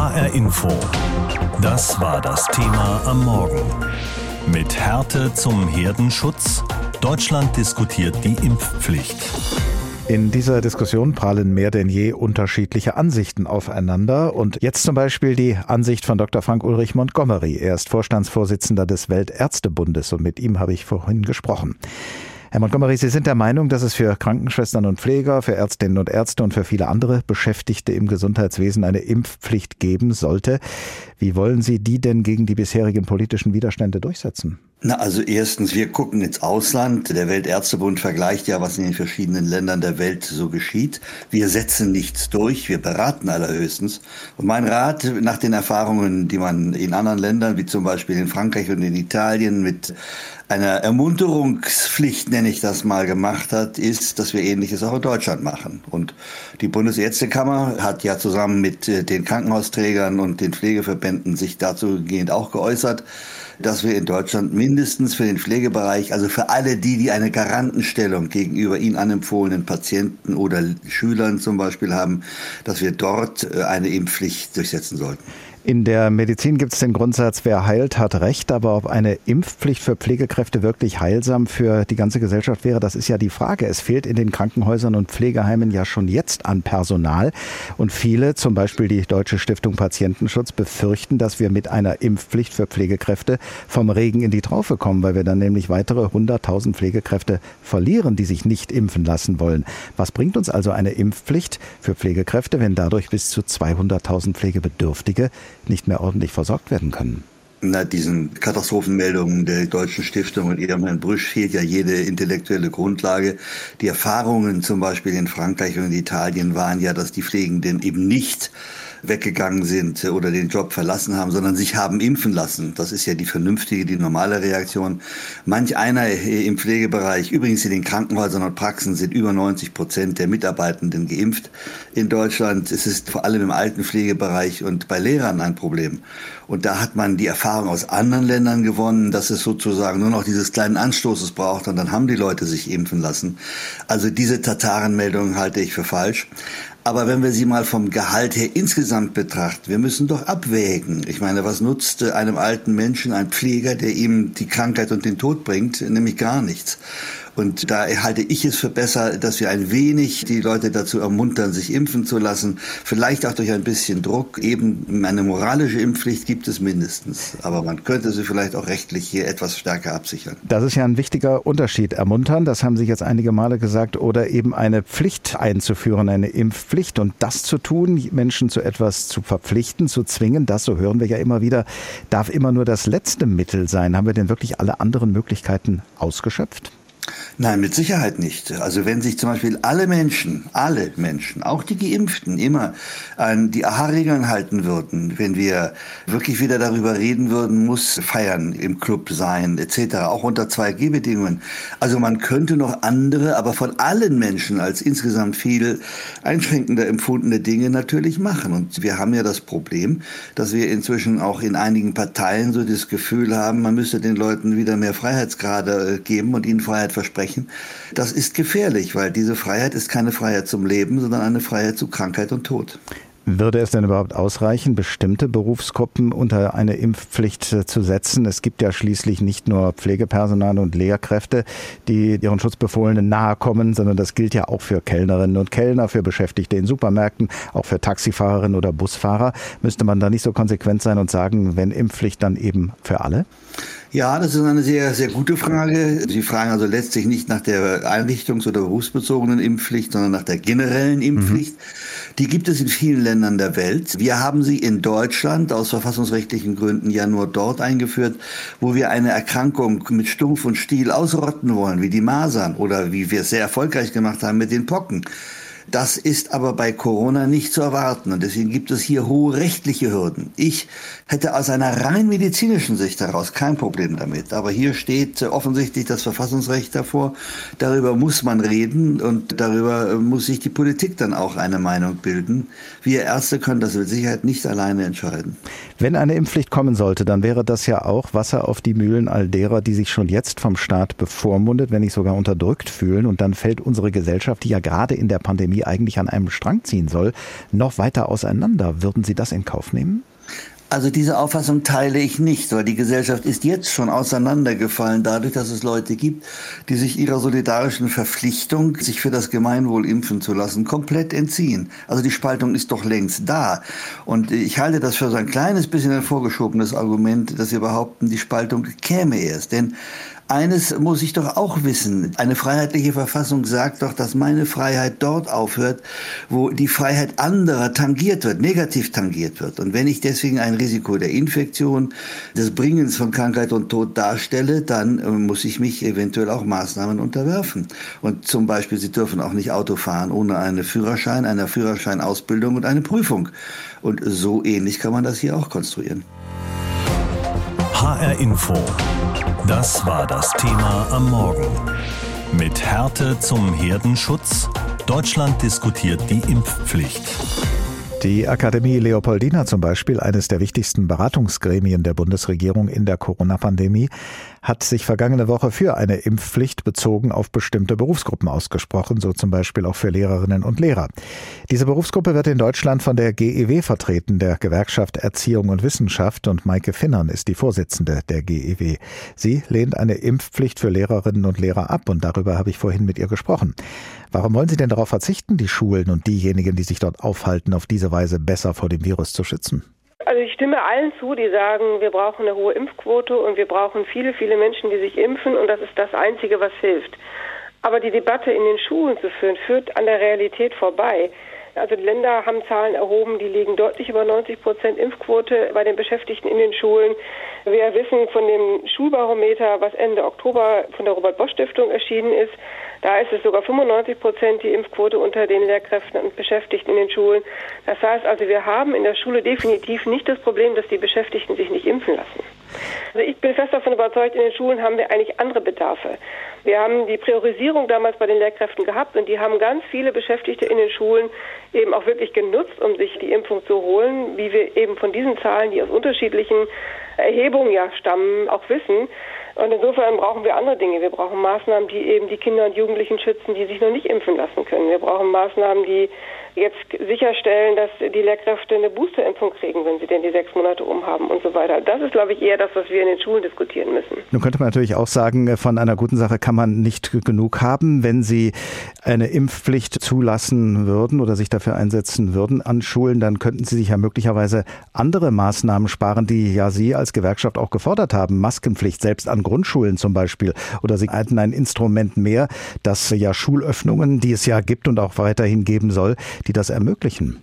HR Info. Das war das Thema am Morgen. Mit Härte zum Herdenschutz. Deutschland diskutiert die Impfpflicht. In dieser Diskussion prallen mehr denn je unterschiedliche Ansichten aufeinander. Und jetzt zum Beispiel die Ansicht von Dr. Frank Ulrich Montgomery. Er ist Vorstandsvorsitzender des Weltärztebundes und mit ihm habe ich vorhin gesprochen. Herr Montgomery, Sie sind der Meinung, dass es für Krankenschwestern und Pfleger, für Ärztinnen und Ärzte und für viele andere Beschäftigte im Gesundheitswesen eine Impfpflicht geben sollte. Wie wollen Sie die denn gegen die bisherigen politischen Widerstände durchsetzen? Na, also erstens, wir gucken ins Ausland. Der Weltärztebund vergleicht ja, was in den verschiedenen Ländern der Welt so geschieht. Wir setzen nichts durch, wir beraten allerhöchstens. Und mein Rat nach den Erfahrungen, die man in anderen Ländern, wie zum Beispiel in Frankreich und in Italien, mit einer Ermunterungspflicht, nenne ich das mal, gemacht hat, ist, dass wir Ähnliches auch in Deutschland machen. Und die Bundesärztekammer hat ja zusammen mit äh, den Krankenhausträgern und den Pflegeverbänden sich dazu gehend auch geäußert dass wir in Deutschland mindestens für den Pflegebereich, also für alle die, die eine Garantenstellung gegenüber ihnen anempfohlenen Patienten oder Schülern zum Beispiel haben, dass wir dort äh, eine Impfpflicht durchsetzen sollten. In der Medizin gibt es den Grundsatz, wer heilt, hat Recht. Aber ob eine Impfpflicht für Pflegekräfte wirklich heilsam für die ganze Gesellschaft wäre, das ist ja die Frage. Es fehlt in den Krankenhäusern und Pflegeheimen ja schon jetzt an Personal. Und viele, zum Beispiel die Deutsche Stiftung Patientenschutz, befürchten, dass wir mit einer Impfpflicht für Pflegekräfte vom Regen in die Traufe kommen, weil wir dann nämlich weitere 100.000 Pflegekräfte verlieren, die sich nicht impfen lassen wollen. Was bringt uns also eine Impfpflicht für Pflegekräfte, wenn dadurch bis zu 200.000 Pflegebedürftige nicht mehr ordentlich versorgt werden können. Na, diesen Katastrophenmeldungen der Deutschen Stiftung und ihrem Brüsch fehlt ja jede intellektuelle Grundlage. Die Erfahrungen zum Beispiel in Frankreich und in Italien waren ja, dass die Pflegenden eben nicht weggegangen sind oder den Job verlassen haben, sondern sich haben impfen lassen. Das ist ja die vernünftige, die normale Reaktion. Manch einer im Pflegebereich, übrigens in den Krankenhäusern und Praxen sind über 90 Prozent der Mitarbeitenden geimpft. In Deutschland ist es vor allem im Altenpflegebereich und bei Lehrern ein Problem. Und da hat man die Erfahrung aus anderen Ländern gewonnen, dass es sozusagen nur noch dieses kleinen Anstoßes braucht und dann haben die Leute sich impfen lassen. Also diese Tatarenmeldung halte ich für falsch. Aber wenn wir sie mal vom Gehalt her insgesamt betrachten, wir müssen doch abwägen. Ich meine, was nutzt einem alten Menschen ein Pfleger, der ihm die Krankheit und den Tod bringt? Nämlich gar nichts. Und da halte ich es für besser, dass wir ein wenig die Leute dazu ermuntern, sich impfen zu lassen. Vielleicht auch durch ein bisschen Druck. Eben eine moralische Impfpflicht gibt es mindestens. Aber man könnte sie vielleicht auch rechtlich hier etwas stärker absichern. Das ist ja ein wichtiger Unterschied. Ermuntern, das haben Sie jetzt einige Male gesagt, oder eben eine Pflicht einzuführen, eine Impfpflicht. Und das zu tun, Menschen zu etwas zu verpflichten, zu zwingen, das, so hören wir ja immer wieder, darf immer nur das letzte Mittel sein. Haben wir denn wirklich alle anderen Möglichkeiten ausgeschöpft? Nein, mit Sicherheit nicht. Also wenn sich zum Beispiel alle Menschen, alle Menschen, auch die Geimpften, immer an die AHA-Regeln halten würden, wenn wir wirklich wieder darüber reden würden, muss feiern im Club sein, etc., auch unter 2G-Bedingungen. Also man könnte noch andere, aber von allen Menschen als insgesamt viel einschränkender empfundene Dinge natürlich machen. Und wir haben ja das Problem, dass wir inzwischen auch in einigen Parteien so das Gefühl haben, man müsste den Leuten wieder mehr Freiheitsgrade äh, geben und ihnen Freiheit versprechen, das ist gefährlich, weil diese Freiheit ist keine Freiheit zum Leben, sondern eine Freiheit zu Krankheit und Tod. Würde es denn überhaupt ausreichen, bestimmte Berufsgruppen unter eine Impfpflicht zu setzen? Es gibt ja schließlich nicht nur Pflegepersonal und Lehrkräfte, die ihren Schutzbefohlenen nahe kommen, sondern das gilt ja auch für Kellnerinnen und Kellner, für Beschäftigte in Supermärkten, auch für Taxifahrerinnen oder Busfahrer. Müsste man da nicht so konsequent sein und sagen, wenn Impfpflicht, dann eben für alle? Ja, das ist eine sehr, sehr gute Frage. Sie fragen also letztlich nicht nach der einrichtungs- oder berufsbezogenen Impfpflicht, sondern nach der generellen Impfpflicht. Mhm. Die gibt es in vielen Ländern der Welt. Wir haben sie in Deutschland aus verfassungsrechtlichen Gründen ja nur dort eingeführt, wo wir eine Erkrankung mit Stumpf und Stiel ausrotten wollen, wie die Masern oder wie wir es sehr erfolgreich gemacht haben mit den Pocken. Das ist aber bei Corona nicht zu erwarten und deswegen gibt es hier hohe rechtliche Hürden. Ich hätte aus einer rein medizinischen Sicht heraus kein Problem damit, aber hier steht offensichtlich das Verfassungsrecht davor. Darüber muss man reden und darüber muss sich die Politik dann auch eine Meinung bilden. Wir Ärzte können das mit Sicherheit nicht alleine entscheiden. Wenn eine Impfpflicht kommen sollte, dann wäre das ja auch Wasser auf die Mühlen all derer, die sich schon jetzt vom Staat bevormundet, wenn nicht sogar unterdrückt fühlen und dann fällt unsere Gesellschaft, die ja gerade in der Pandemie die eigentlich an einem Strang ziehen soll, noch weiter auseinander. Würden Sie das in Kauf nehmen? Also diese Auffassung teile ich nicht, weil die Gesellschaft ist jetzt schon auseinandergefallen dadurch, dass es Leute gibt, die sich ihrer solidarischen Verpflichtung, sich für das Gemeinwohl impfen zu lassen, komplett entziehen. Also die Spaltung ist doch längst da. Und ich halte das für so ein kleines bisschen ein vorgeschobenes Argument, dass wir behaupten, die Spaltung käme erst. Denn eines muss ich doch auch wissen. Eine freiheitliche Verfassung sagt doch, dass meine Freiheit dort aufhört, wo die Freiheit anderer tangiert wird, negativ tangiert wird. Und wenn ich deswegen ein Risiko der Infektion, des Bringens von Krankheit und Tod darstelle, dann äh, muss ich mich eventuell auch Maßnahmen unterwerfen. Und zum Beispiel, Sie dürfen auch nicht Auto fahren ohne einen Führerschein, eine Führerscheinausbildung und eine Prüfung. Und so ähnlich kann man das hier auch konstruieren. HR Info. Das war das Thema am Morgen. Mit Härte zum Herdenschutz. Deutschland diskutiert die Impfpflicht. Die Akademie Leopoldina zum Beispiel, eines der wichtigsten Beratungsgremien der Bundesregierung in der Corona-Pandemie, hat sich vergangene Woche für eine Impfpflicht bezogen auf bestimmte Berufsgruppen ausgesprochen, so zum Beispiel auch für Lehrerinnen und Lehrer. Diese Berufsgruppe wird in Deutschland von der GEW vertreten, der Gewerkschaft Erziehung und Wissenschaft, und Maike Finnern ist die Vorsitzende der GEW. Sie lehnt eine Impfpflicht für Lehrerinnen und Lehrer ab, und darüber habe ich vorhin mit ihr gesprochen. Warum wollen Sie denn darauf verzichten, die Schulen und diejenigen, die sich dort aufhalten, auf diese Weise besser vor dem Virus zu schützen? Also ich stimme allen zu, die sagen, wir brauchen eine hohe Impfquote und wir brauchen viele, viele Menschen, die sich impfen und das ist das Einzige, was hilft. Aber die Debatte in den Schulen zu führen, führt an der Realität vorbei. Also die Länder haben Zahlen erhoben, die liegen deutlich über 90 Prozent Impfquote bei den Beschäftigten in den Schulen. Wir wissen von dem Schulbarometer, was Ende Oktober von der Robert Bosch Stiftung erschienen ist, da ist es sogar 95 Prozent die Impfquote unter den Lehrkräften und Beschäftigten in den Schulen. Das heißt also, wir haben in der Schule definitiv nicht das Problem, dass die Beschäftigten sich nicht impfen lassen. Also ich bin fest davon überzeugt, in den Schulen haben wir eigentlich andere Bedarfe. Wir haben die Priorisierung damals bei den Lehrkräften gehabt und die haben ganz viele Beschäftigte in den Schulen eben auch wirklich genutzt, um sich die Impfung zu holen, wie wir eben von diesen Zahlen, die aus unterschiedlichen Erhebungen ja stammen, auch wissen. Und insofern brauchen wir andere Dinge. Wir brauchen Maßnahmen, die eben die Kinder und Jugendlichen schützen, die sich noch nicht impfen lassen können. Wir brauchen Maßnahmen, die jetzt sicherstellen, dass die Lehrkräfte eine Boosterimpfung kriegen, wenn sie denn die sechs Monate umhaben und so weiter. Das ist, glaube ich, eher das, was wir in den Schulen diskutieren müssen. Nun könnte man natürlich auch sagen, von einer guten Sache kann man nicht genug haben, wenn Sie eine Impfpflicht zulassen würden oder sich dafür einsetzen würden an Schulen, dann könnten Sie sich ja möglicherweise andere Maßnahmen sparen, die ja Sie als Gewerkschaft auch gefordert haben. Maskenpflicht selbst an Grundschulen zum Beispiel. Oder Sie hätten ein Instrument mehr, das ja Schulöffnungen, die es ja gibt und auch weiterhin geben soll, die das ermöglichen.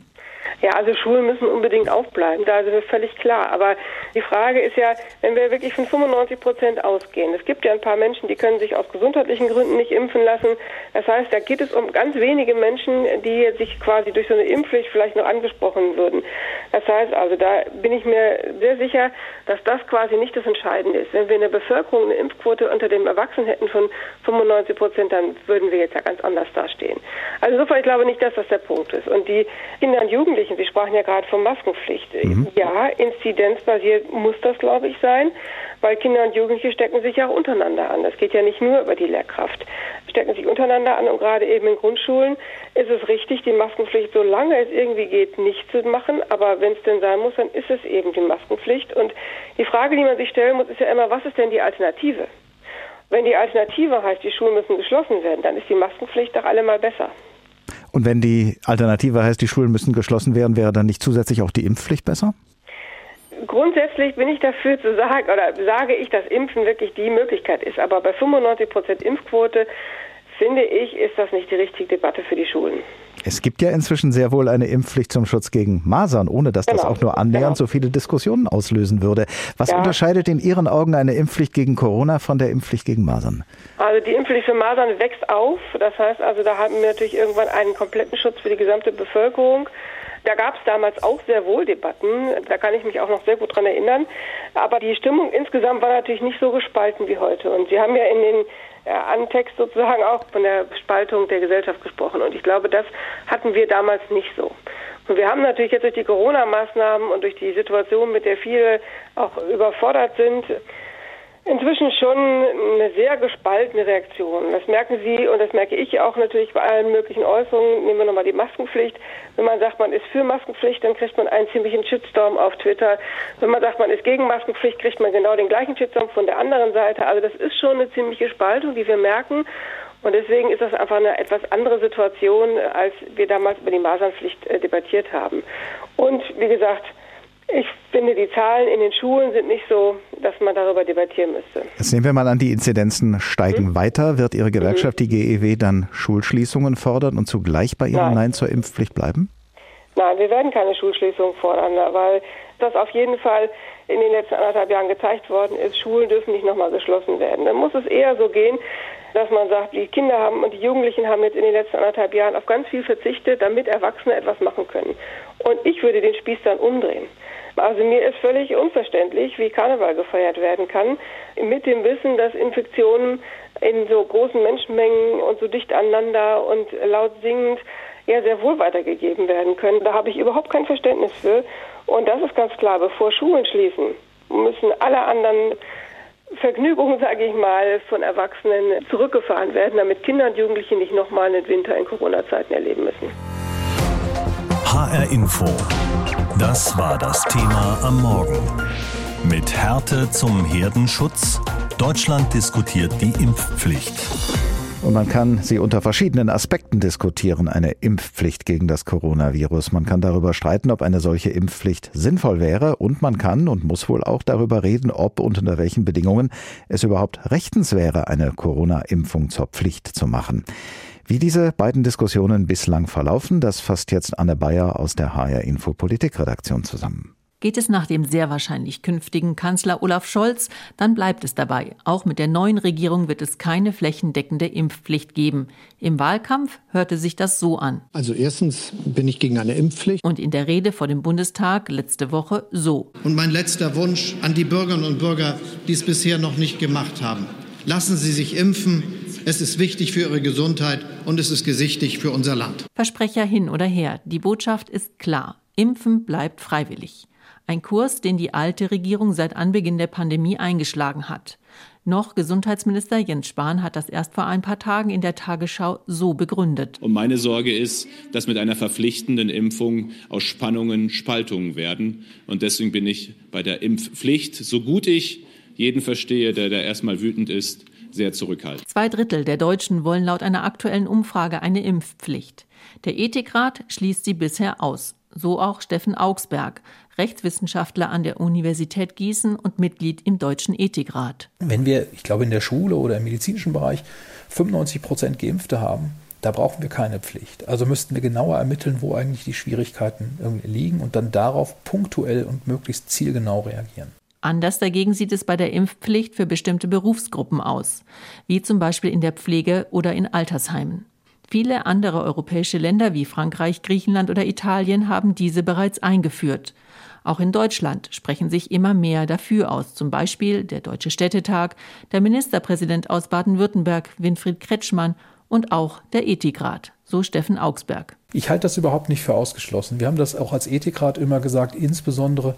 Ja, also Schulen müssen unbedingt aufbleiben, da ist völlig klar. Aber die Frage ist ja, wenn wir wirklich von 95 Prozent ausgehen, es gibt ja ein paar Menschen, die können sich aus gesundheitlichen Gründen nicht impfen lassen. Das heißt, da geht es um ganz wenige Menschen, die sich quasi durch so eine Impfpflicht vielleicht noch angesprochen würden. Das heißt also, da bin ich mir sehr sicher, dass das quasi nicht das Entscheidende ist. Wenn wir in der Bevölkerung eine Impfquote unter dem Erwachsenen hätten von 95 Prozent, dann würden wir jetzt ja ganz anders dastehen. Also insofern, ich glaube nicht, dass das der Punkt ist. Und die Kinder und Jugendlichen Jugendlichen. Sie sprachen ja gerade von Maskenpflicht. Mhm. Ja, inzidenzbasiert muss das, glaube ich, sein, weil Kinder und Jugendliche stecken sich ja auch untereinander an. Das geht ja nicht nur über die Lehrkraft. Stecken sich untereinander an und gerade eben in Grundschulen ist es richtig, die Maskenpflicht, solange es irgendwie geht, nicht zu machen. Aber wenn es denn sein muss, dann ist es eben die Maskenpflicht. Und die Frage, die man sich stellen muss, ist ja immer, was ist denn die Alternative? Wenn die Alternative heißt, die Schulen müssen geschlossen werden, dann ist die Maskenpflicht doch allemal besser. Und wenn die Alternative heißt, die Schulen müssen geschlossen werden, wäre dann nicht zusätzlich auch die Impfpflicht besser? Grundsätzlich bin ich dafür zu sagen, oder sage ich, dass Impfen wirklich die Möglichkeit ist. Aber bei 95 Prozent Impfquote finde ich, ist das nicht die richtige Debatte für die Schulen. Es gibt ja inzwischen sehr wohl eine Impfpflicht zum Schutz gegen Masern, ohne dass genau. das auch nur annähernd genau. so viele Diskussionen auslösen würde. Was ja. unterscheidet in Ihren Augen eine Impfpflicht gegen Corona von der Impfpflicht gegen Masern? Also die Impfpflicht für Masern wächst auf. Das heißt also, da haben wir natürlich irgendwann einen kompletten Schutz für die gesamte Bevölkerung. Da gab es damals auch sehr wohl Debatten. Da kann ich mich auch noch sehr gut dran erinnern. Aber die Stimmung insgesamt war natürlich nicht so gespalten wie heute. Und Sie haben ja in den Antext sozusagen auch von der Spaltung der Gesellschaft gesprochen. Und ich glaube, das hatten wir damals nicht so. Und wir haben natürlich jetzt durch die Corona-Maßnahmen und durch die Situation, mit der viele auch überfordert sind, Inzwischen schon eine sehr gespaltene Reaktion. Das merken Sie und das merke ich auch natürlich bei allen möglichen Äußerungen. Nehmen wir nochmal die Maskenpflicht. Wenn man sagt, man ist für Maskenpflicht, dann kriegt man einen ziemlichen Shitstorm auf Twitter. Wenn man sagt, man ist gegen Maskenpflicht, kriegt man genau den gleichen Shitstorm von der anderen Seite. Also das ist schon eine ziemliche Spaltung, die wir merken. Und deswegen ist das einfach eine etwas andere Situation, als wir damals über die Masernpflicht äh, debattiert haben. Und wie gesagt, ich finde, die Zahlen in den Schulen sind nicht so, dass man darüber debattieren müsste. Jetzt nehmen wir mal an, die Inzidenzen steigen hm? weiter. Wird Ihre Gewerkschaft, die GEW, dann Schulschließungen fordern und zugleich bei Ihrem Nein, Nein zur Impfpflicht bleiben? Nein, wir werden keine Schulschließung fordern, weil das auf jeden Fall in den letzten anderthalb Jahren gezeigt worden ist, Schulen dürfen nicht nochmal geschlossen werden. Dann muss es eher so gehen, dass man sagt, die Kinder haben und die Jugendlichen haben jetzt in den letzten anderthalb Jahren auf ganz viel verzichtet, damit Erwachsene etwas machen können. Und ich würde den Spieß dann umdrehen. Also mir ist völlig unverständlich, wie Karneval gefeiert werden kann, mit dem Wissen, dass Infektionen in so großen Menschenmengen und so dicht aneinander und laut singend ja sehr wohl weitergegeben werden können. Da habe ich überhaupt kein Verständnis für. Und das ist ganz klar, bevor Schulen schließen, müssen alle anderen Vergnügungen, sage ich mal, von Erwachsenen zurückgefahren werden, damit Kinder und Jugendliche nicht nochmal einen Winter in Corona-Zeiten erleben müssen. HR Info. Das war das Thema am Morgen. Mit Härte zum Herdenschutz. Deutschland diskutiert die Impfpflicht. Und man kann sie unter verschiedenen Aspekten diskutieren, eine Impfpflicht gegen das Coronavirus. Man kann darüber streiten, ob eine solche Impfpflicht sinnvoll wäre und man kann und muss wohl auch darüber reden, ob und unter welchen Bedingungen es überhaupt rechtens wäre, eine Corona-Impfung zur Pflicht zu machen. Wie diese beiden Diskussionen bislang verlaufen, das fasst jetzt Anne Bayer aus der HR Info Politikredaktion zusammen. Geht es nach dem sehr wahrscheinlich künftigen Kanzler Olaf Scholz, dann bleibt es dabei. Auch mit der neuen Regierung wird es keine flächendeckende Impfpflicht geben. Im Wahlkampf hörte sich das so an. Also erstens bin ich gegen eine Impfpflicht. Und in der Rede vor dem Bundestag letzte Woche so. Und mein letzter Wunsch an die Bürgerinnen und Bürger, die es bisher noch nicht gemacht haben. Lassen Sie sich impfen. Es ist wichtig für Ihre Gesundheit und es ist gesichtig für unser Land. Versprecher hin oder her. Die Botschaft ist klar. Impfen bleibt freiwillig. Ein Kurs, den die alte Regierung seit Anbeginn der Pandemie eingeschlagen hat. Noch Gesundheitsminister Jens Spahn hat das erst vor ein paar Tagen in der Tagesschau so begründet. Und meine Sorge ist, dass mit einer verpflichtenden Impfung aus Spannungen Spaltungen werden. Und deswegen bin ich bei der Impfpflicht, so gut ich jeden verstehe, der da erstmal wütend ist, sehr zurückhaltend. Zwei Drittel der Deutschen wollen laut einer aktuellen Umfrage eine Impfpflicht. Der Ethikrat schließt sie bisher aus. So auch Steffen Augsberg, Rechtswissenschaftler an der Universität Gießen und Mitglied im Deutschen Ethikrat. Wenn wir, ich glaube, in der Schule oder im medizinischen Bereich 95 Prozent Geimpfte haben, da brauchen wir keine Pflicht. Also müssten wir genauer ermitteln, wo eigentlich die Schwierigkeiten liegen und dann darauf punktuell und möglichst zielgenau reagieren. Anders dagegen sieht es bei der Impfpflicht für bestimmte Berufsgruppen aus, wie zum Beispiel in der Pflege oder in Altersheimen. Viele andere europäische Länder wie Frankreich, Griechenland oder Italien haben diese bereits eingeführt. Auch in Deutschland sprechen sich immer mehr dafür aus, zum Beispiel der Deutsche Städtetag, der Ministerpräsident aus Baden-Württemberg, Winfried Kretschmann und auch der Ethikrat, so Steffen Augsberg. Ich halte das überhaupt nicht für ausgeschlossen. Wir haben das auch als Ethikrat immer gesagt, insbesondere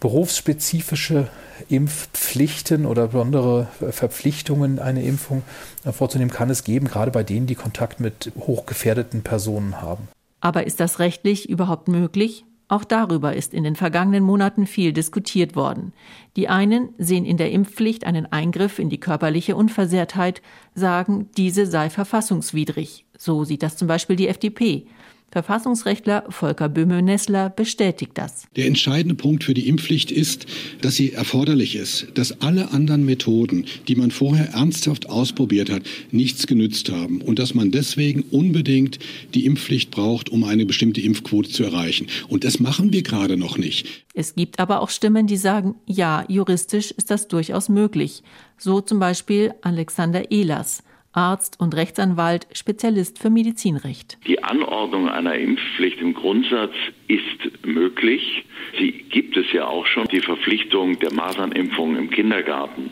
berufsspezifische Impfpflichten oder besondere Verpflichtungen, eine Impfung vorzunehmen, kann es geben, gerade bei denen, die Kontakt mit hochgefährdeten Personen haben. Aber ist das rechtlich überhaupt möglich? Auch darüber ist in den vergangenen Monaten viel diskutiert worden. Die einen sehen in der Impfpflicht einen Eingriff in die körperliche Unversehrtheit, sagen, diese sei verfassungswidrig. So sieht das zum Beispiel die FDP. Verfassungsrechtler Volker Böhme-Nessler bestätigt das. Der entscheidende Punkt für die Impfpflicht ist, dass sie erforderlich ist, dass alle anderen Methoden, die man vorher ernsthaft ausprobiert hat, nichts genützt haben und dass man deswegen unbedingt die Impfpflicht braucht, um eine bestimmte Impfquote zu erreichen. Und das machen wir gerade noch nicht. Es gibt aber auch Stimmen, die sagen, ja, juristisch ist das durchaus möglich. So zum Beispiel Alexander Ehlers. Arzt und Rechtsanwalt, Spezialist für Medizinrecht. Die Anordnung einer Impfpflicht im Grundsatz ist möglich. Sie gibt es ja auch schon, die Verpflichtung der Masernimpfung im Kindergarten.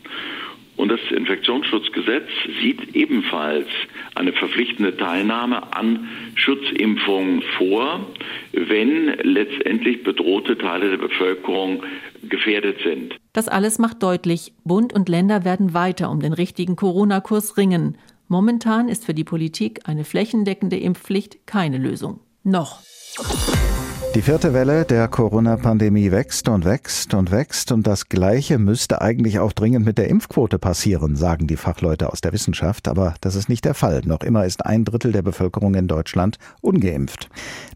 Und das Infektionsschutzgesetz sieht ebenfalls eine verpflichtende Teilnahme an Schutzimpfungen vor, wenn letztendlich bedrohte Teile der Bevölkerung gefährdet sind. Das alles macht deutlich, Bund und Länder werden weiter um den richtigen Corona-Kurs ringen. Momentan ist für die Politik eine flächendeckende Impfpflicht keine Lösung. Noch. Die vierte Welle der Corona-Pandemie wächst und wächst und wächst und das Gleiche müsste eigentlich auch dringend mit der Impfquote passieren, sagen die Fachleute aus der Wissenschaft, aber das ist nicht der Fall. Noch immer ist ein Drittel der Bevölkerung in Deutschland ungeimpft.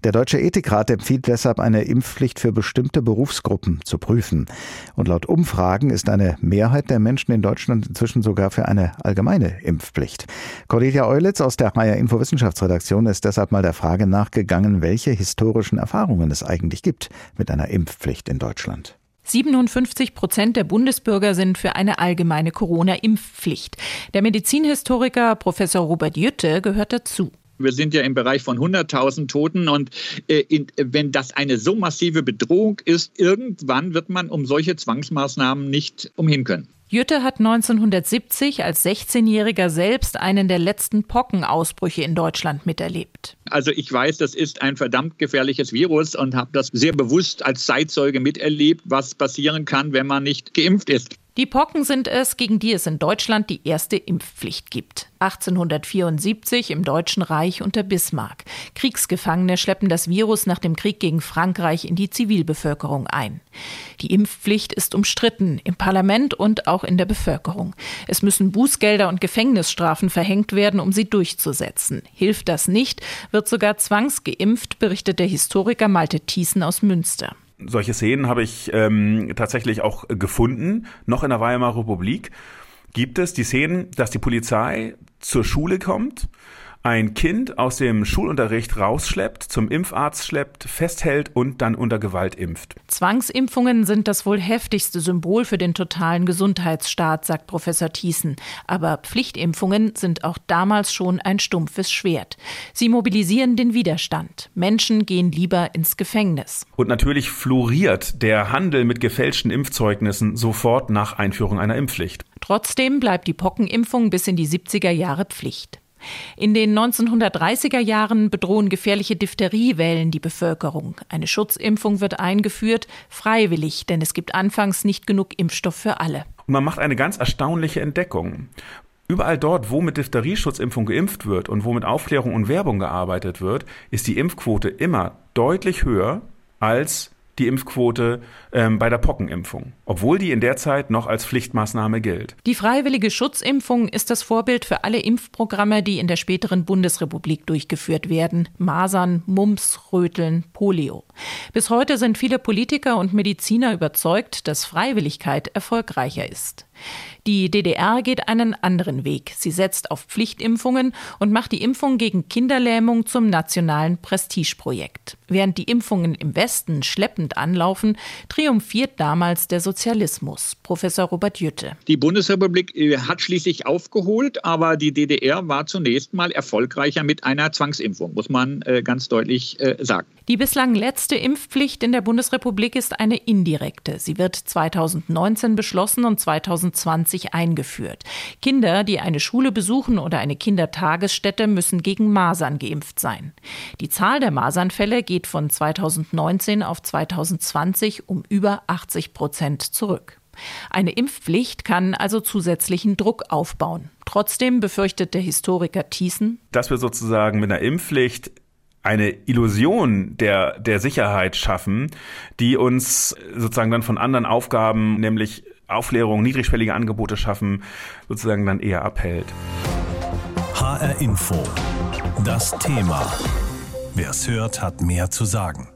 Der Deutsche Ethikrat empfiehlt deshalb eine Impfpflicht für bestimmte Berufsgruppen zu prüfen. Und laut Umfragen ist eine Mehrheit der Menschen in Deutschland inzwischen sogar für eine allgemeine Impfpflicht. Cordelia Eulitz aus der HR Info Wissenschaftsredaktion ist deshalb mal der Frage nachgegangen, welche historischen Erfahrungen Erfahrungen es eigentlich gibt mit einer Impfpflicht in Deutschland. 57 Prozent der Bundesbürger sind für eine allgemeine Corona-Impfpflicht. Der Medizinhistoriker Professor Robert Jütte gehört dazu. Wir sind ja im Bereich von 100.000 Toten und äh, in, wenn das eine so massive Bedrohung ist, irgendwann wird man um solche Zwangsmaßnahmen nicht umhin können. Jütte hat 1970 als 16-Jähriger selbst einen der letzten Pockenausbrüche in Deutschland miterlebt. Also ich weiß, das ist ein verdammt gefährliches Virus und habe das sehr bewusst als Zeitzeuge miterlebt, was passieren kann, wenn man nicht geimpft ist. Die Pocken sind es, gegen die es in Deutschland die erste Impfpflicht gibt. 1874 im Deutschen Reich unter Bismarck. Kriegsgefangene schleppen das Virus nach dem Krieg gegen Frankreich in die Zivilbevölkerung ein. Die Impfpflicht ist umstritten, im Parlament und auch in der Bevölkerung. Es müssen Bußgelder und Gefängnisstrafen verhängt werden, um sie durchzusetzen. Hilft das nicht, wird sogar zwangsgeimpft, berichtet der Historiker Malte Thiessen aus Münster solche Szenen habe ich ähm, tatsächlich auch gefunden, noch in der Weimarer Republik gibt es die Szenen, dass die Polizei zur Schule kommt ein Kind aus dem Schulunterricht rausschleppt, zum Impfarzt schleppt, festhält und dann unter Gewalt impft. Zwangsimpfungen sind das wohl heftigste Symbol für den totalen Gesundheitsstaat, sagt Professor Thiessen. Aber Pflichtimpfungen sind auch damals schon ein stumpfes Schwert. Sie mobilisieren den Widerstand. Menschen gehen lieber ins Gefängnis. Und natürlich floriert der Handel mit gefälschten Impfzeugnissen sofort nach Einführung einer Impfpflicht. Trotzdem bleibt die Pockenimpfung bis in die 70er Jahre Pflicht. In den 1930er Jahren bedrohen gefährliche Diphtheriewellen die Bevölkerung. Eine Schutzimpfung wird eingeführt, freiwillig, denn es gibt anfangs nicht genug Impfstoff für alle. Und man macht eine ganz erstaunliche Entdeckung. Überall dort, wo mit Diphtheriesschutzimpfung geimpft wird und wo mit Aufklärung und Werbung gearbeitet wird, ist die Impfquote immer deutlich höher als die Impfquote ähm, bei der Pockenimpfung, obwohl die in der Zeit noch als Pflichtmaßnahme gilt. Die freiwillige Schutzimpfung ist das Vorbild für alle Impfprogramme, die in der späteren Bundesrepublik durchgeführt werden. Masern, Mumps, Röteln, Polio. Bis heute sind viele Politiker und Mediziner überzeugt, dass Freiwilligkeit erfolgreicher ist. Die DDR geht einen anderen Weg. Sie setzt auf Pflichtimpfungen und macht die Impfung gegen Kinderlähmung zum nationalen Prestigeprojekt. Während die Impfungen im Westen schleppend anlaufen, triumphiert damals der Sozialismus. Professor Robert Jütte. Die Bundesrepublik äh, hat schließlich aufgeholt, aber die DDR war zunächst mal erfolgreicher mit einer Zwangsimpfung, muss man äh, ganz deutlich äh, sagen. Die bislang letzte Impfpflicht in der Bundesrepublik ist eine indirekte. Sie wird 2019 beschlossen und 2020 eingeführt. Kinder, die eine Schule besuchen oder eine Kindertagesstätte, müssen gegen Masern geimpft sein. Die Zahl der Masernfälle geht von 2019 auf 2020 um über 80 Prozent zurück. Eine Impfpflicht kann also zusätzlichen Druck aufbauen. Trotzdem befürchtet der Historiker Thiessen, dass wir sozusagen mit einer Impfpflicht eine Illusion der, der Sicherheit schaffen, die uns sozusagen dann von anderen Aufgaben, nämlich Aufklärung, niedrigschwellige Angebote schaffen, sozusagen dann eher abhält. HR Info. Das Thema. Wer es hört, hat mehr zu sagen.